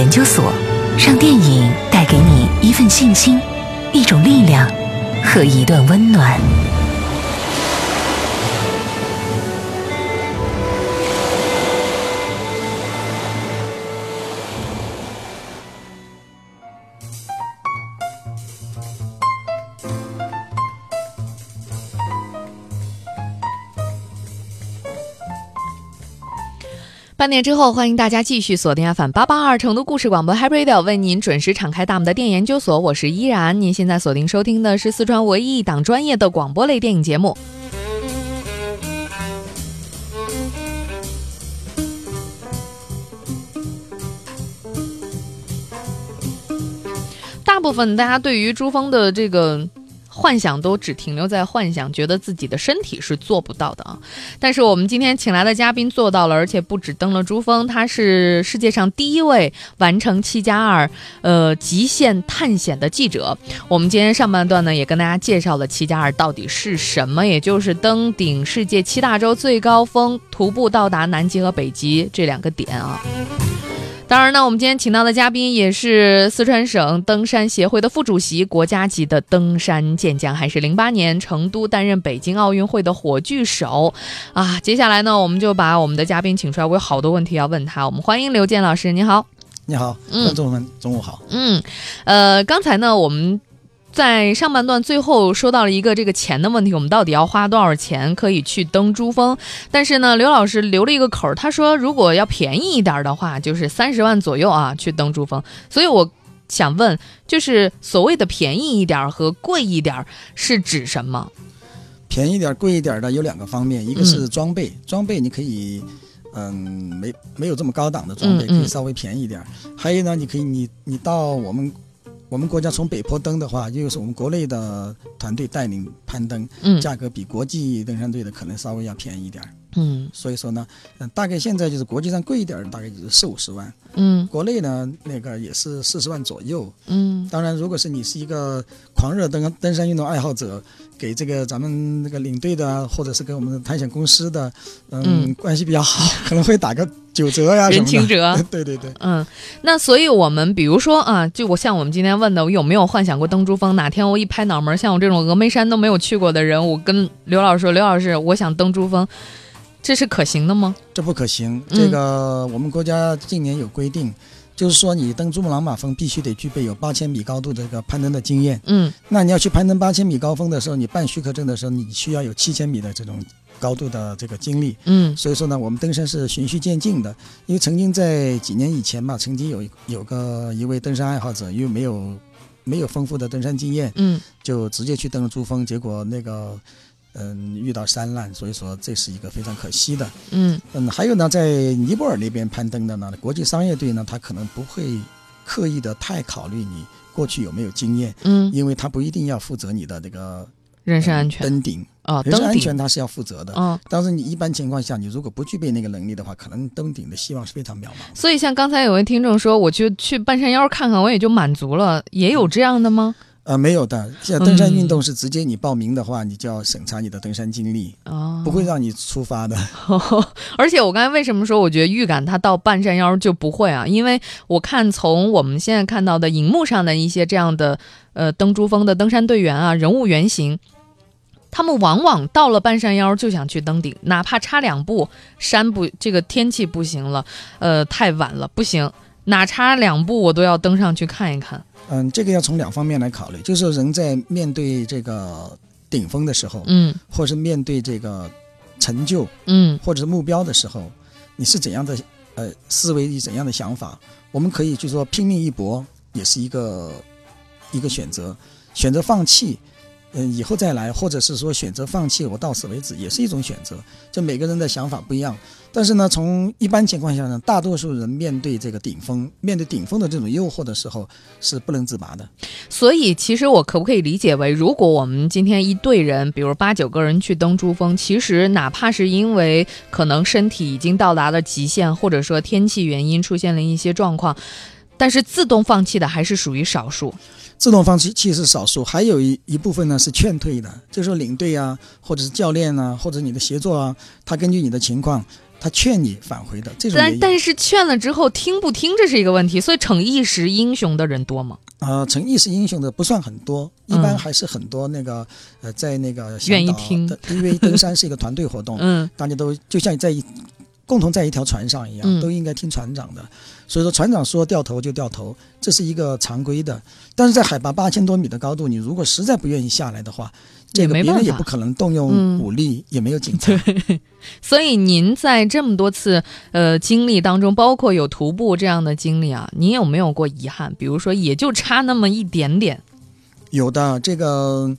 研究所，让电影带给你一份信心、一种力量和一段温暖。半点之后，欢迎大家继续锁定 FM 八八二成都故事广播 Hybrid Radio，为您准时敞开大门的电影研究所，我是依然。您现在锁定收听的是四川唯一一档专业的广播类电影节目。大部分大家对于珠峰的这个。幻想都只停留在幻想，觉得自己的身体是做不到的啊！但是我们今天请来的嘉宾做到了，而且不止登了珠峰，他是世界上第一位完成七加二呃极限探险的记者。我们今天上半段呢，也跟大家介绍了七加二到底是什么，也就是登顶世界七大洲最高峰，徒步到达南极和北极这两个点啊。当然呢，我们今天请到的嘉宾也是四川省登山协会的副主席，国家级的登山健将，还是零八年成都担任北京奥运会的火炬手啊！接下来呢，我们就把我们的嘉宾请出来，我有好多问题要问他。我们欢迎刘健老师，你好，你好，观众们中午好。嗯，呃，刚才呢，我们。在上半段最后说到了一个这个钱的问题，我们到底要花多少钱可以去登珠峰？但是呢，刘老师留了一个口儿，他说如果要便宜一点的话，就是三十万左右啊去登珠峰。所以我想问，就是所谓的便宜一点和贵一点是指什么？便宜点、贵一点的有两个方面，一个是装备，装备你可以，嗯，没没有这么高档的装备，可以稍微便宜一点。还有呢，你可以你你到我们。我们国家从北坡登的话，又是我们国内的团队带领攀登，嗯，价格比国际登山队的可能稍微要便宜一点，嗯，所以说呢，嗯，大概现在就是国际上贵一点，大概就是四五十万，嗯，国内呢那个也是四十万左右，嗯，当然如果是你是一个狂热登登山运动爱好者。给这个咱们那个领队的，或者是跟我们的探险公司的，嗯，关系比较好，可能会打个九折呀，人情折。对对对，嗯，那所以我们比如说啊，就我像我们今天问的，我有没有幻想过登珠峰？哪天我一拍脑门，像我这种峨眉山都没有去过的人，我跟刘老师说，刘老师，我想登珠峰，这是可行的吗？这不可行，这个我们国家近年有规定。就是说，你登珠穆朗玛峰必须得具备有八千米高度这个攀登的经验。嗯，那你要去攀登八千米高峰的时候，你办许可证的时候，你需要有七千米的这种高度的这个经历。嗯，所以说呢，我们登山是循序渐进的。因为曾经在几年以前吧，曾经有有个一位登山爱好者，因为没有没有丰富的登山经验，嗯，就直接去登了珠峰，结果那个。嗯，遇到山难，所以说这是一个非常可惜的。嗯嗯，还有呢，在尼泊尔那边攀登的呢，国际商业队呢，他可能不会刻意的太考虑你过去有没有经验。嗯，因为他不一定要负责你的这个人身安全。登顶啊，人身安全他是要负责的。嗯，但是你一般情况下，你如果不具备那个能力的话，可能登顶的希望是非常渺茫。所以像刚才有位听众说，我去去半山腰看看，我也就满足了，也有这样的吗？呃，没有的。像登山运动是直接你报名的话，你就要审查你的登山经历，哦，不会让你出发的。而且我刚才为什么说我觉得预感他到半山腰就不会啊？因为我看从我们现在看到的荧幕上的一些这样的呃登珠峰的登山队员啊，人物原型，他们往往到了半山腰就想去登顶，哪怕差两步，山不这个天气不行了，呃，太晚了不行，哪差两步我都要登上去看一看。嗯，这个要从两方面来考虑，就是人在面对这个顶峰的时候，嗯，或者是面对这个成就，嗯，或者是目标的时候，你是怎样的呃思维，怎样的想法？我们可以就说拼命一搏，也是一个一个选择，选择放弃。嗯，以后再来，或者是说选择放弃，我到此为止，也是一种选择。就每个人的想法不一样，但是呢，从一般情况下呢，大多数人面对这个顶峰，面对顶峰的这种诱惑的时候，是不能自拔的。所以，其实我可不可以理解为，如果我们今天一队人，比如八九个人去登珠峰，其实哪怕是因为可能身体已经到达了极限，或者说天气原因出现了一些状况，但是自动放弃的还是属于少数。自动放弃其实是少数，还有一一部分呢是劝退的，就是说领队啊，或者是教练啊，或者你的协作啊，他根据你的情况，他劝你返回的这种。但但是劝了之后听不听这是一个问题，所以逞一时英雄的人多吗？啊，逞一时英雄的不算很多，一般还是很多那个呃，在那个愿意听，因为登山是一个团队活动，嗯，大家都就像在一共同在一条船上一样，都应该听船长的。所以说，船长说掉头就掉头，这是一个常规的。但是在海拔八千多米的高度，你如果实在不愿意下来的话，这个别人也不可能动用武力，也没有警察。所以您在这么多次呃经历当中，包括有徒步这样的经历啊，您有没有过遗憾？比如说，也就差那么一点点。有的，这个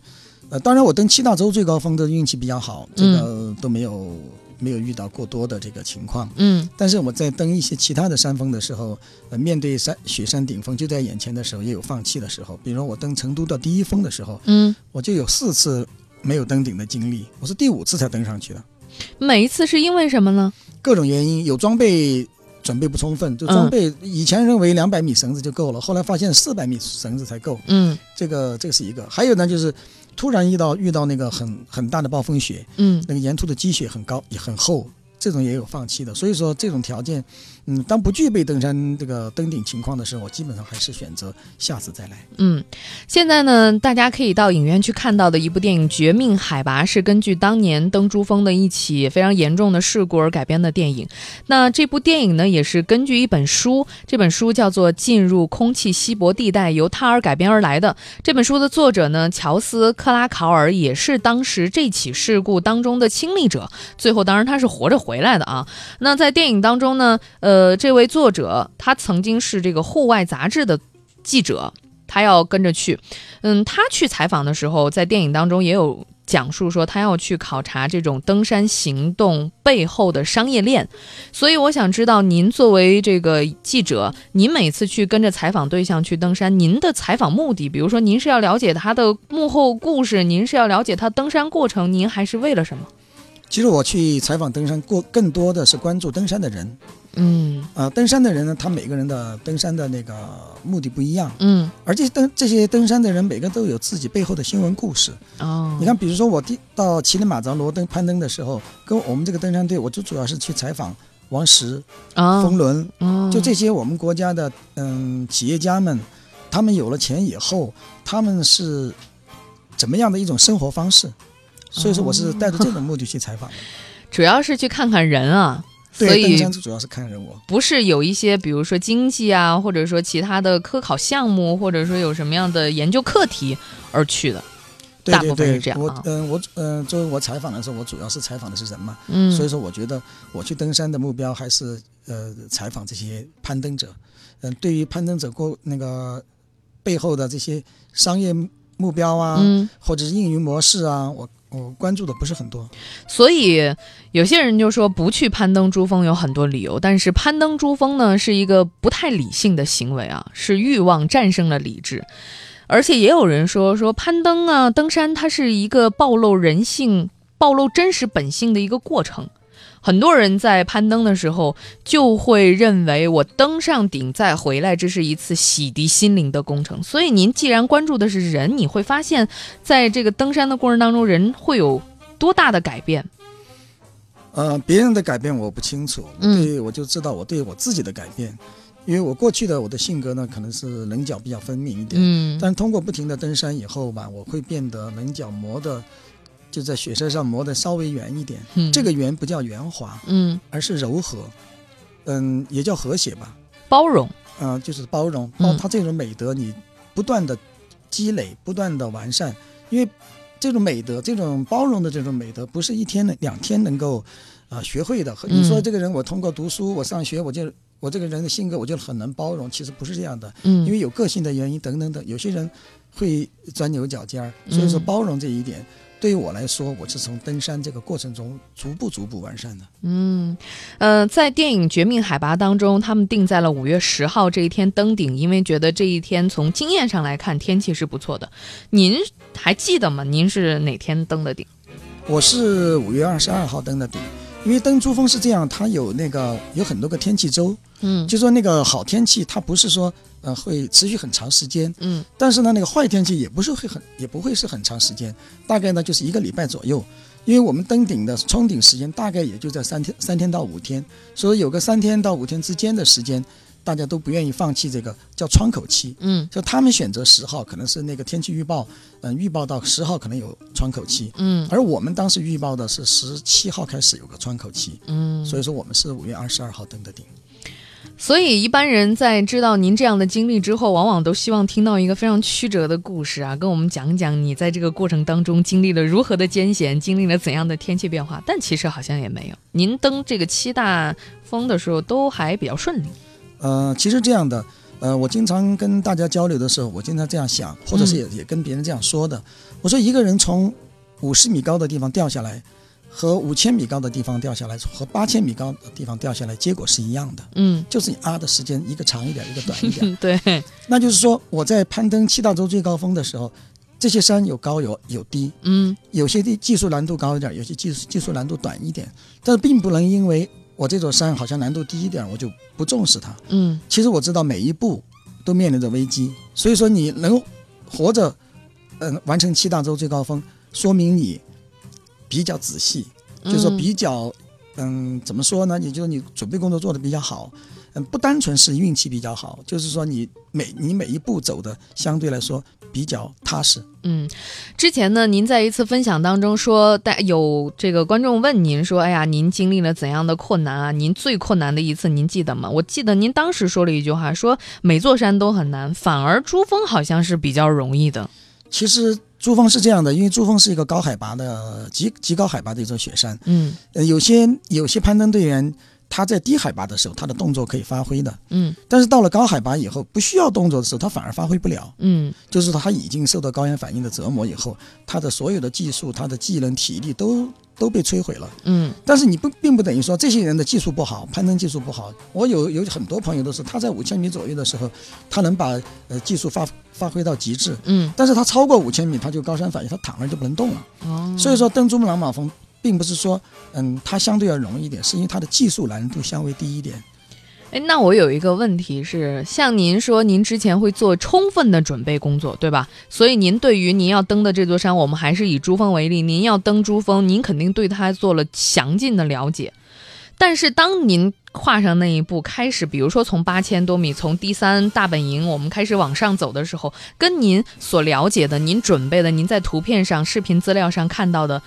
呃，当然我登七大洲最高峰的运气比较好，这个都没有。没有遇到过多的这个情况，嗯，但是我在登一些其他的山峰的时候，呃，面对山雪山顶峰就在眼前的时候，也有放弃的时候。比如我登成都的第一峰的时候，嗯，我就有四次没有登顶的经历，我是第五次才登上去的。每一次是因为什么呢？各种原因，有装备准备不充分，就装备以前认为两百米绳子就够了，后来发现四百米绳子才够，嗯，这个这个是一个。还有呢，就是。突然遇到遇到那个很很大的暴风雪，嗯，那个沿途的积雪很高也很厚，这种也有放弃的。所以说这种条件。嗯，当不具备登山这个登顶情况的时候，我基本上还是选择下次再来。嗯，现在呢，大家可以到影院去看到的一部电影《绝命海拔》是根据当年登珠峰的一起非常严重的事故而改编的电影。那这部电影呢，也是根据一本书，这本书叫做《进入空气稀薄地带》，由它而改编而来的。这本书的作者呢，乔斯·克拉考尔也是当时这起事故当中的亲历者，最后当然他是活着回来的啊。那在电影当中呢，呃。呃，这位作者他曾经是这个户外杂志的记者，他要跟着去。嗯，他去采访的时候，在电影当中也有讲述说，他要去考察这种登山行动背后的商业链。所以，我想知道，您作为这个记者，您每次去跟着采访对象去登山，您的采访目的，比如说，您是要了解他的幕后故事，您是要了解他登山过程，您还是为了什么？其实我去采访登山过，更多的是关注登山的人。嗯，啊，登山的人呢，他每个人的登山的那个目的不一样。嗯，而且登这些登山的人，每个都有自己背后的新闻故事。哦，你看，比如说我第到乞力马扎罗登攀登的时候，跟我们这个登山队，我就主要是去采访王石、冯仑，就这些我们国家的嗯企业家们，他们有了钱以后，他们是怎么样的一种生活方式？所以说，我是带着这种目的去采访的，主要是去看看人啊。所以主要是看人物，不是有一些，比如说经济啊，或者说其他的科考项目，或者说有什么样的研究课题而去的。大部分是这样我嗯，我嗯，作为我采访的时候，我主要是采访的是人嘛。嗯。所以说，我觉得我去登山的目标还是呃，采访这些攀登者。嗯，对于攀登者过那个背后的这些商业目标啊，嗯或者是运营模式啊，我。我关注的不是很多，所以有些人就说不去攀登珠峰有很多理由，但是攀登珠峰呢是一个不太理性的行为啊，是欲望战胜了理智，而且也有人说说攀登啊登山它是一个暴露人性、暴露真实本性的一个过程。很多人在攀登的时候就会认为，我登上顶再回来，这是一次洗涤心灵的工程。所以，您既然关注的是人，你会发现，在这个登山的过程当中，人会有多大的改变？呃，别人的改变我不清楚，对我就知道我对我自己的改变，因为我过去的我的性格呢，可能是棱角比较分明一点，嗯，但通过不停的登山以后吧，我会变得棱角磨的。就在雪山上磨得稍微圆一点，这个圆不叫圆滑，嗯，而是柔和，嗯，也叫和谐吧，包容，嗯，就是包容，包它这种美德，你不断的积累，不断的完善，因为这种美德，这种包容的这种美德，不是一天两天能够啊学会的。你说这个人，我通过读书，我上学，我就我这个人的性格，我就很能包容，其实不是这样的，嗯，因为有个性的原因等等等，有些人会钻牛角尖儿，所以说包容这一点。对于我来说，我是从登山这个过程中逐步逐步完善的。嗯，呃，在电影《绝命海拔》当中，他们定在了五月十号这一天登顶，因为觉得这一天从经验上来看天气是不错的。您还记得吗？您是哪天登的顶？我是五月二十二号登的顶。因为登珠峰是这样，它有那个有很多个天气周，嗯，就说那个好天气，它不是说呃会持续很长时间，嗯，但是呢那个坏天气也不是会很也不会是很长时间，大概呢就是一个礼拜左右，因为我们登顶的冲顶时间大概也就在三天三天到五天，所以有个三天到五天之间的时间，大家都不愿意放弃这个叫窗口期。嗯，就他们选择十号，可能是那个天气预报，嗯，预报到十号可能有窗口期。嗯，而我们当时预报的是十七号开始有个窗口期。嗯，所以说我们是五月二十二号登的顶。所以一般人在知道您这样的经历之后，往往都希望听到一个非常曲折的故事啊，跟我们讲讲你在这个过程当中经历了如何的艰险，经历了怎样的天气变化。但其实好像也没有，您登这个七大峰的时候都还比较顺利。呃，其实这样的，呃，我经常跟大家交流的时候，我经常这样想，或者是也也跟别人这样说的。我说一个人从五十米高的地方掉下来。和五千米高的地方掉下来，和八千米高的地方掉下来，结果是一样的。嗯，就是你啊的时间一个长一点，一个短一点。对，那就是说我在攀登七大洲最高峰的时候，这些山有高有有低，嗯，有些地技术难度高一点，有些技术技术难度短一点。但是并不能因为我这座山好像难度低一点，我就不重视它。嗯，其实我知道每一步都面临着危机，所以说你能活着，嗯，完成七大洲最高峰，说明你比较仔细。就是说比较，嗯，怎么说呢？也就是你准备工作做的比较好，嗯，不单纯是运气比较好，就是说你每你每一步走的相对来说比较踏实。嗯，之前呢，您在一次分享当中说，带有这个观众问您说，哎呀，您经历了怎样的困难啊？您最困难的一次您记得吗？我记得您当时说了一句话，说每座山都很难，反而珠峰好像是比较容易的。其实。珠峰是这样的，因为珠峰是一个高海拔的极极高海拔的一座雪山。嗯，呃，有些有些攀登队员他在低海拔的时候，他的动作可以发挥的。嗯，但是到了高海拔以后，不需要动作的时候，他反而发挥不了。嗯，就是他已经受到高原反应的折磨以后，他的所有的技术、他的技能、体力都都被摧毁了。嗯，但是你不并不等于说这些人的技术不好，攀登技术不好。我有有很多朋友都是他在五千米左右的时候，他能把呃技术发。发挥到极致，嗯，但是他超过五千米，他就高山反应，他躺那就不能动了。哦，所以说登珠穆朗玛峰，并不是说，嗯，它相对要容易一点，是因为它的技术难度相对低一点。哎，那我有一个问题是，像您说，您之前会做充分的准备工作，对吧？所以您对于您要登的这座山，我们还是以珠峰为例，您要登珠峰，您肯定对它做了详尽的了解。但是当您跨上那一步，开始，比如说从八千多米，从第三大本营，我们开始往上走的时候，跟您所了解的、您准备的、您在图片上、视频资料上看到的，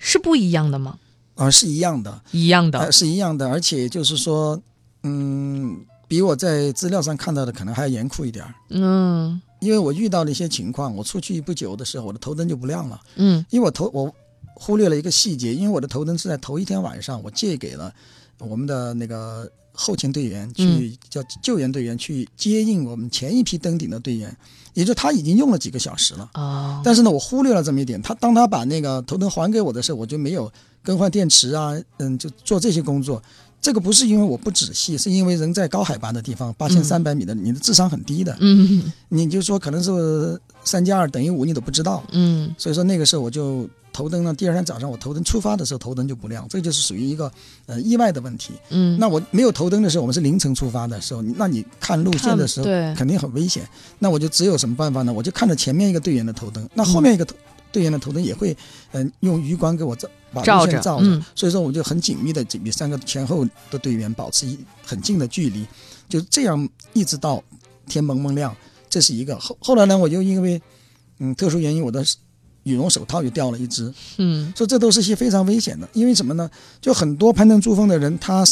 是不一样的吗？啊，是一样的，一样的，是一样的，而且就是说，嗯，比我在资料上看到的可能还要严酷一点儿。嗯，因为我遇到了一些情况，我出去不久的时候，我的头灯就不亮了。嗯，因为我头我忽略了一个细节，因为我的头灯是在头一天晚上我借给了。我们的那个后勤队员去叫救援队员去接应我们前一批登顶的队员，也就他已经用了几个小时了啊。但是呢，我忽略了这么一点。他当他把那个头灯还给我的时候，我就没有更换电池啊，嗯，就做这些工作。这个不是因为我不仔细，是因为人在高海拔的地方，八千三百米的，你的智商很低的。嗯，你就说可能是三加二等于五，你都不知道。嗯，所以说那个时候我就。头灯呢？第二天早上我头灯出发的时候，头灯就不亮，这就是属于一个呃意外的问题。嗯，那我没有头灯的时候，我们是凌晨出发的时候，那你看路线的时候，对，肯定很危险。那我就只有什么办法呢？我就看着前面一个队员的头灯，那后面一个头队员的头灯也会嗯用余光给我照把路线照着。嗯所以说我就很紧密的与三个前后的队员保持一很近的距离，就这样一直到天蒙蒙亮。这是一个后后来呢，我就因为嗯特殊原因，我的。羽绒手套又掉了一只，嗯，说这都是些非常危险的，因为什么呢？就很多攀登珠峰的人，他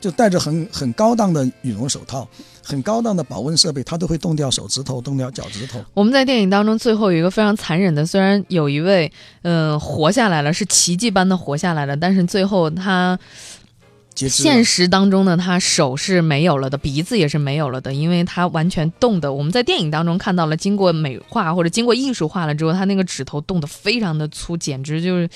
就戴着很很高档的羽绒手套，很高档的保温设备，他都会冻掉手指头，冻掉脚趾头。我们在电影当中最后有一个非常残忍的，虽然有一位嗯活下来了，是奇迹般的活下来了，但是最后他。现实当中呢，他手是没有了的，鼻子也是没有了的，因为他完全冻的。我们在电影当中看到了，经过美化或者经过艺术化了之后，他那个指头冻得非常的粗，简直就是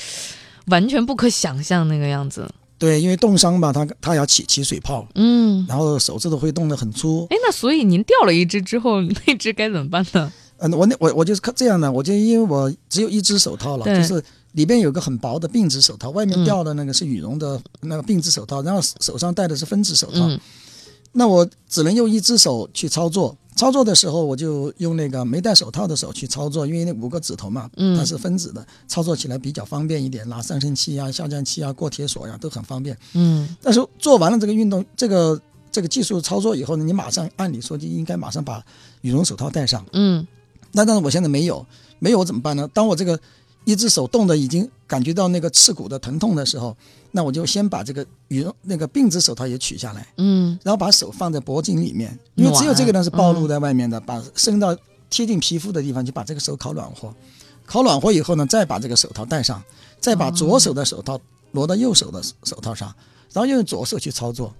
完全不可想象那个样子。对，因为冻伤吧，他他要起起水泡，嗯，然后手指头会冻得很粗。哎，那所以您掉了一只之后，那只该怎么办呢？嗯，我那我我就是这样的，我就因为我只有一只手套了，就是。里边有个很薄的并指手套，外面掉的那个是羽绒的那个并指手套，然后手上戴的是分指手套。那我只能用一只手去操作，操作的时候我就用那个没戴手套的手去操作，因为那五个指头嘛，它是分指的，操作起来比较方便一点，拉上升器啊、下降器啊、过铁锁呀都很方便。嗯，但是做完了这个运动，这个这个技术操作以后呢，你马上按理说就应该马上把羽绒手套戴上。嗯，那但是我现在没有，没有我怎么办呢？当我这个一只手冻得已经感觉到那个刺骨的疼痛的时候。那我就先把这个羽绒那个病指手套也取下来，嗯，然后把手放在脖颈里面，因为只有这个呢是暴露在外面的，把伸到贴近皮肤的地方，就把这个手烤暖和，烤暖和以后呢，再把这个手套戴上，再把左手的手套挪到右手的手套上，然后用左手去操作，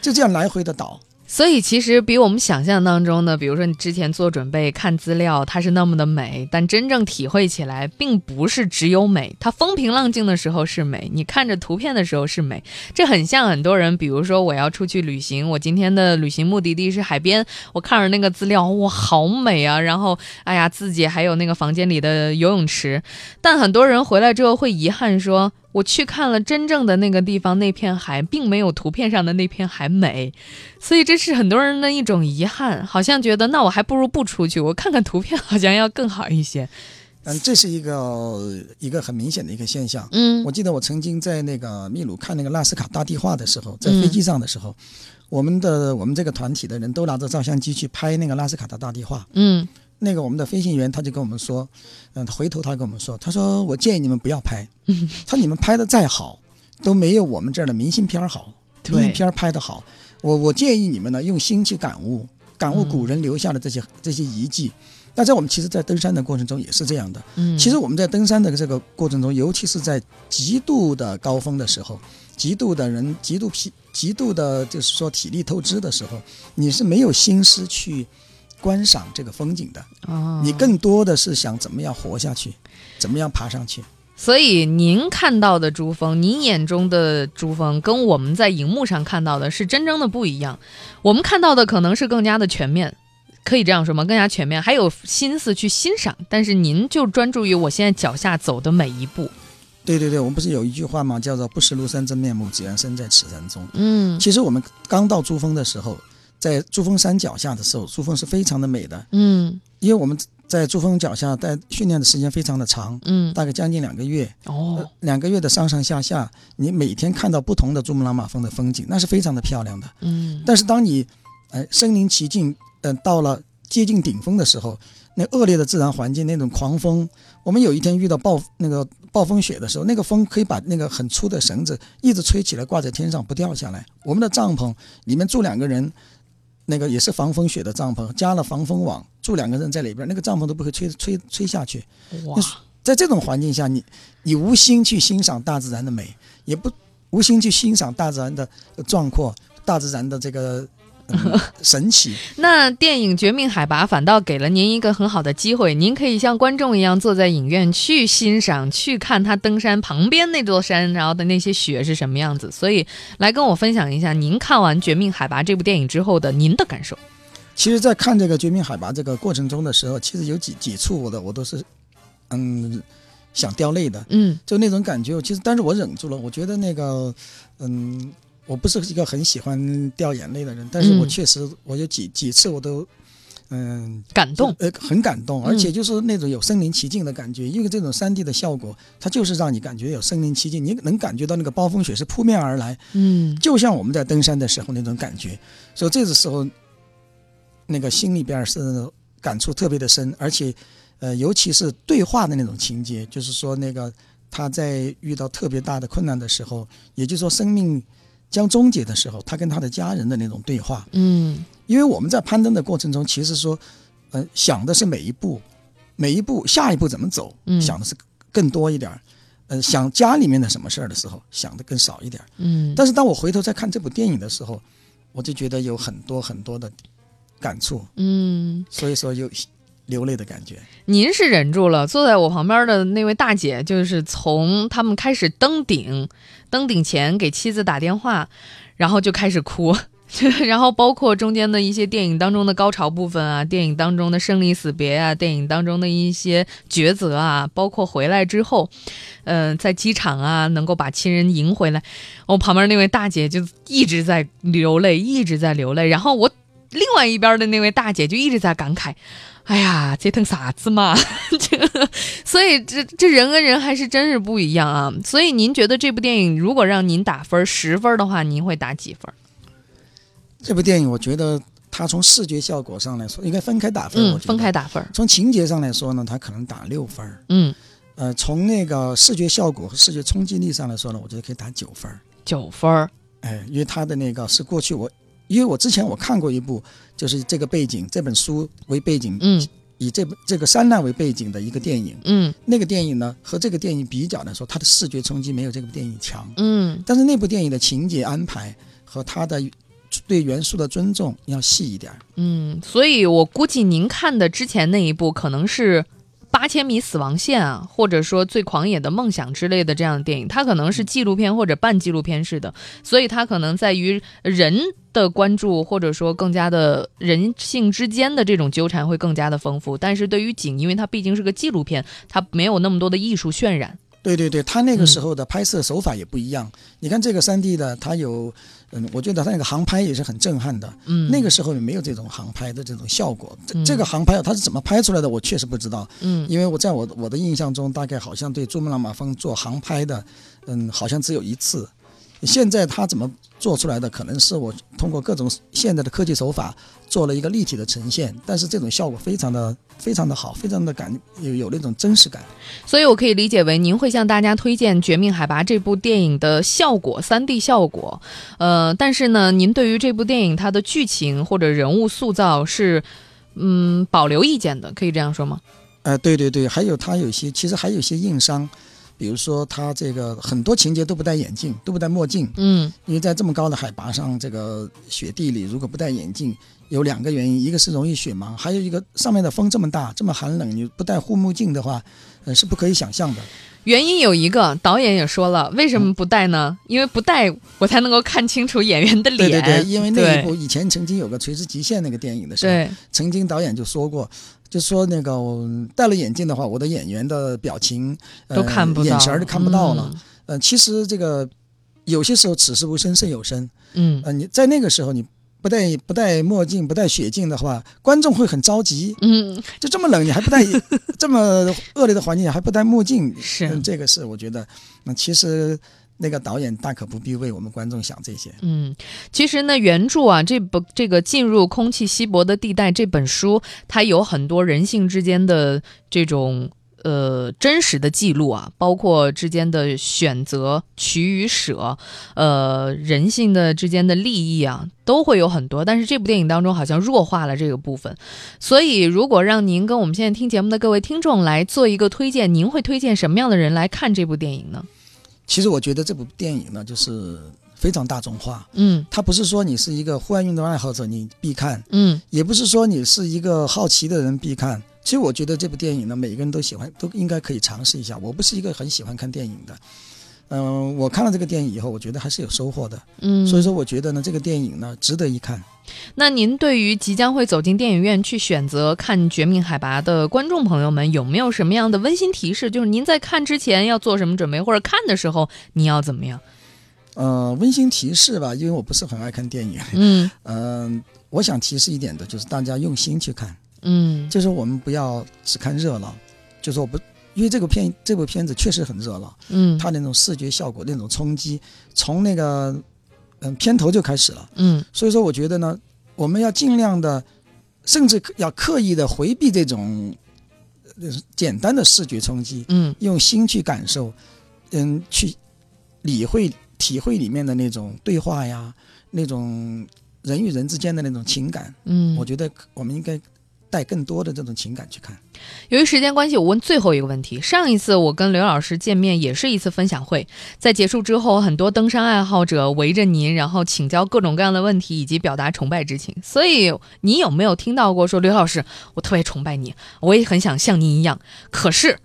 就这样来回的倒。所以其实比我们想象当中的，比如说你之前做准备看资料，它是那么的美，但真正体会起来，并不是只有美。它风平浪静的时候是美，你看着图片的时候是美。这很像很多人，比如说我要出去旅行，我今天的旅行目的地是海边，我看着那个资料，哇，好美啊！然后，哎呀，自己还有那个房间里的游泳池，但很多人回来之后会遗憾说。我去看了真正的那个地方，那片海并没有图片上的那片海美，所以这是很多人的一种遗憾，好像觉得那我还不如不出去，我看看图片好像要更好一些。嗯，这是一个一个很明显的一个现象。嗯，我记得我曾经在那个秘鲁看那个纳斯卡大地画的时候，在飞机上的时候，我们的我们这个团体的人都拿着照相机去拍那个纳斯卡的大地画。嗯。那个我们的飞行员他就跟我们说，嗯，回头他跟我们说，他说我建议你们不要拍，他你们拍的再好都没有我们这儿的明信片好，明信片拍的好。我我建议你们呢用心去感悟，感悟古人留下的这些这些遗迹。那在我们其实，在登山的过程中也是这样的。嗯，其实我们在登山的这个过程中，尤其是在极度的高峰的时候，极度的人极度疲极度的就是说体力透支的时候，你是没有心思去。观赏这个风景的，你更多的是想怎么样活下去，怎么样爬上去。所以您看到的珠峰，您眼中的珠峰，跟我们在荧幕上看到的是真正的不一样。我们看到的可能是更加的全面，可以这样说吗？更加全面，还有心思去欣赏。但是您就专注于我现在脚下走的每一步。对对对，我们不是有一句话吗？叫做“不识庐山真面目，只缘身在此山中”。嗯，其实我们刚到珠峰的时候。在珠峰山脚下的时候，珠峰是非常的美的。嗯，因为我们在珠峰脚下待训练的时间非常的长，嗯，大概将近两个月。哦，两个月的上上下下，你每天看到不同的珠穆朗玛峰的风景，那是非常的漂亮的。嗯，但是当你，哎，身临其境，嗯，到了接近顶峰的时候，那恶劣的自然环境，那种狂风，我们有一天遇到暴那个暴风雪的时候，那个风可以把那个很粗的绳子一直吹起来，挂在天上不掉下来。我们的帐篷里面住两个人。那个也是防风雪的帐篷，加了防风网，住两个人在里边，那个帐篷都不会吹吹吹下去。哇，在这种环境下，你你无心去欣赏大自然的美，也不无心去欣赏大自然的壮阔，大自然的这个。神奇。那电影《绝命海拔》反倒给了您一个很好的机会，您可以像观众一样坐在影院去欣赏、去看他登山旁边那座山，然后的那些雪是什么样子。所以，来跟我分享一下您看完《绝命海拔》这部电影之后的您的感受。其实，在看这个《绝命海拔》这个过程中的时候，其实有几几处我的我都是，嗯，想掉泪的。嗯，就那种感觉，其实但是我忍住了。我觉得那个，嗯。我不是一个很喜欢掉眼泪的人，但是我确实，我有几几次我都，嗯，感动，呃，很感动，而且就是那种有身临其境的感觉，因为这种三 D 的效果，它就是让你感觉有身临其境，你能感觉到那个暴风雪是扑面而来，嗯，就像我们在登山的时候那种感觉，所以这个时候，那个心里边是感触特别的深，而且，呃，尤其是对话的那种情节，就是说那个他在遇到特别大的困难的时候，也就是说生命。将终结的时候，他跟他的家人的那种对话，嗯，因为我们在攀登的过程中，其实说，呃，想的是每一步，每一步下一步怎么走，嗯。想的是更多一点儿，呃，想家里面的什么事儿的时候，想的更少一点儿，嗯。但是当我回头再看这部电影的时候，我就觉得有很多很多的感触，嗯，所以说有流泪的感觉。您是忍住了，坐在我旁边的那位大姐，就是从他们开始登顶。登顶前给妻子打电话，然后就开始哭，然后包括中间的一些电影当中的高潮部分啊，电影当中的生离死别啊，电影当中的一些抉择啊，包括回来之后，嗯，在机场啊能够把亲人迎回来，我旁边那位大姐就一直在流泪，一直在流泪，然后我另外一边的那位大姐就一直在感慨：“哎呀，折腾啥子嘛？” 这，所以这这人跟人还是真是不一样啊。所以您觉得这部电影如果让您打分十分的话，您会打几分？这部电影我觉得它从视觉效果上来说应该分开打分。嗯，分开打分。从情节上来说呢，它可能打六分。嗯，呃，从那个视觉效果和视觉冲击力上来说呢，我觉得可以打九分。九分。哎，因为它的那个是过去我。因为我之前我看过一部，就是这个背景，这本书为背景，嗯，以这这个山难为背景的一个电影，嗯，那个电影呢和这个电影比较来说，它的视觉冲击没有这部电影强，嗯，但是那部电影的情节安排和它的对元素的尊重要细一点，嗯，所以我估计您看的之前那一部可能是。八千米死亡线啊，或者说最狂野的梦想之类的这样的电影，它可能是纪录片或者半纪录片式的，所以它可能在于人的关注，或者说更加的人性之间的这种纠缠会更加的丰富。但是对于景，因为它毕竟是个纪录片，它没有那么多的艺术渲染。对对对，他那个时候的拍摄手法也不一样。你看这个三 D 的，它有，嗯，我觉得它那个航拍也是很震撼的。嗯，那个时候也没有这种航拍的这种效果。这这个航拍它是怎么拍出来的？我确实不知道。嗯，因为我在我我的印象中，大概好像对珠穆朗玛峰做航拍的，嗯，好像只有一次。现在他怎么做出来的？可能是我通过各种现在的科技手法做了一个立体的呈现，但是这种效果非常的非常的好，非常的感有有那种真实感。所以我可以理解为您会向大家推荐《绝命海拔》这部电影的效果，三 D 效果。呃，但是呢，您对于这部电影它的剧情或者人物塑造是嗯保留意见的，可以这样说吗？呃，对对对，还有它有些其实还有一些硬伤。比如说，他这个很多情节都不戴眼镜，都不戴墨镜。嗯，因为在这么高的海拔上，这个雪地里，如果不戴眼镜，有两个原因：一个是容易雪盲，还有一个上面的风这么大，这么寒冷，你不戴护目镜的话，呃，是不可以想象的。原因有一个，导演也说了，为什么不戴呢？因为不戴，我才能够看清楚演员的脸。对对对，因为那一部以前曾经有个《垂直极限》那个电影的时候，曾经导演就说过。就说那个戴了眼镜的话，我的演员的表情都看不到，眼神儿都看不到了。呃，其实这个有些时候此时无声胜有声。嗯，呃，你在那个时候你不戴不戴墨镜不戴雪镜的话，观众会很着急。嗯，就这么冷你还不戴，这么恶劣的环境还不戴墨镜，是这个是我觉得，那其实。那个导演大可不必为我们观众想这些。嗯，其实呢，原著啊，这本这个进入空气稀薄的地带这本书，它有很多人性之间的这种呃真实的记录啊，包括之间的选择取与舍，呃，人性的之间的利益啊，都会有很多。但是这部电影当中好像弱化了这个部分。所以，如果让您跟我们现在听节目的各位听众来做一个推荐，您会推荐什么样的人来看这部电影呢？其实我觉得这部电影呢，就是非常大众化。嗯，它不是说你是一个户外运动爱好者你必看，嗯，也不是说你是一个好奇的人必看。其实我觉得这部电影呢，每个人都喜欢，都应该可以尝试一下。我不是一个很喜欢看电影的。嗯，我看了这个电影以后，我觉得还是有收获的。嗯，所以说我觉得呢，这个电影呢，值得一看。那您对于即将会走进电影院去选择看《绝命海拔》的观众朋友们，有没有什么样的温馨提示？就是您在看之前要做什么准备，或者看的时候你要怎么样？呃，温馨提示吧，因为我不是很爱看电影。嗯嗯，我想提示一点的就是大家用心去看。嗯，就是我们不要只看热闹，就是我不。因为这个片这部片子确实很热闹，嗯，它那种视觉效果那种冲击，从那个嗯片头就开始了，嗯，所以说我觉得呢，我们要尽量的，甚至要刻意的回避这种简单的视觉冲击，嗯，用心去感受，嗯，去理会体会里面的那种对话呀，那种人与人之间的那种情感，嗯，我觉得我们应该。带更多的这种情感去看。由于时间关系，我问最后一个问题。上一次我跟刘老师见面也是一次分享会，在结束之后，很多登山爱好者围着您，然后请教各种各样的问题，以及表达崇拜之情。所以，你有没有听到过说刘老师，我特别崇拜你，我也很想像您一样，可是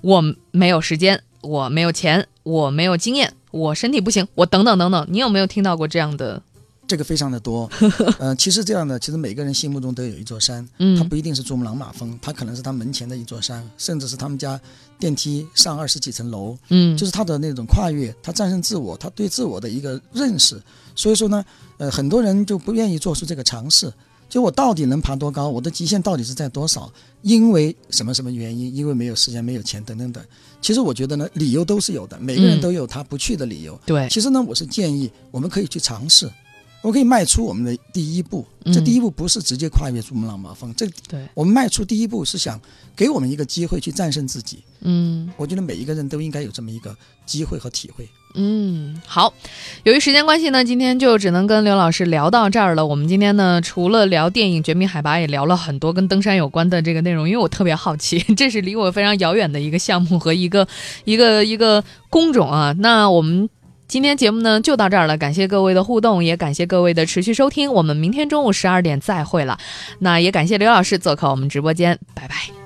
我没有时间，我没有钱，我没有经验，我身体不行，我等等等等。你有没有听到过这样的？这个非常的多，嗯，其实这样的，其实每个人心目中都有一座山，嗯它不一定是珠穆朗玛峰，它可能是他门前的一座山，甚至是他们家电梯上二十几层楼，嗯，就是他的那种跨越，他战胜自我，他对自我的一个认识，所以说呢，呃，很多人就不愿意做出这个尝试，就我到底能爬多高，我的极限到底是在多少？因为什么什么原因？因为没有时间、没有钱等等等。其实我觉得呢，理由都是有的，每个人都有他不去的理由。对，其实呢，我是建议我们可以去尝试。我可以迈出我们的第一步，这第一步不是直接跨越珠穆朗玛峰，这对我们迈出第一步是想给我们一个机会去战胜自己。嗯，我觉得每一个人都应该有这么一个机会和体会。嗯，好，由于时间关系呢，今天就只能跟刘老师聊到这儿了。我们今天呢，除了聊电影《绝命海拔》，也聊了很多跟登山有关的这个内容，因为我特别好奇，这是离我非常遥远的一个项目和一个一个一个工种啊。那我们。今天节目呢就到这儿了，感谢各位的互动，也感谢各位的持续收听。我们明天中午十二点再会了，那也感谢刘老师做客我们直播间，拜拜。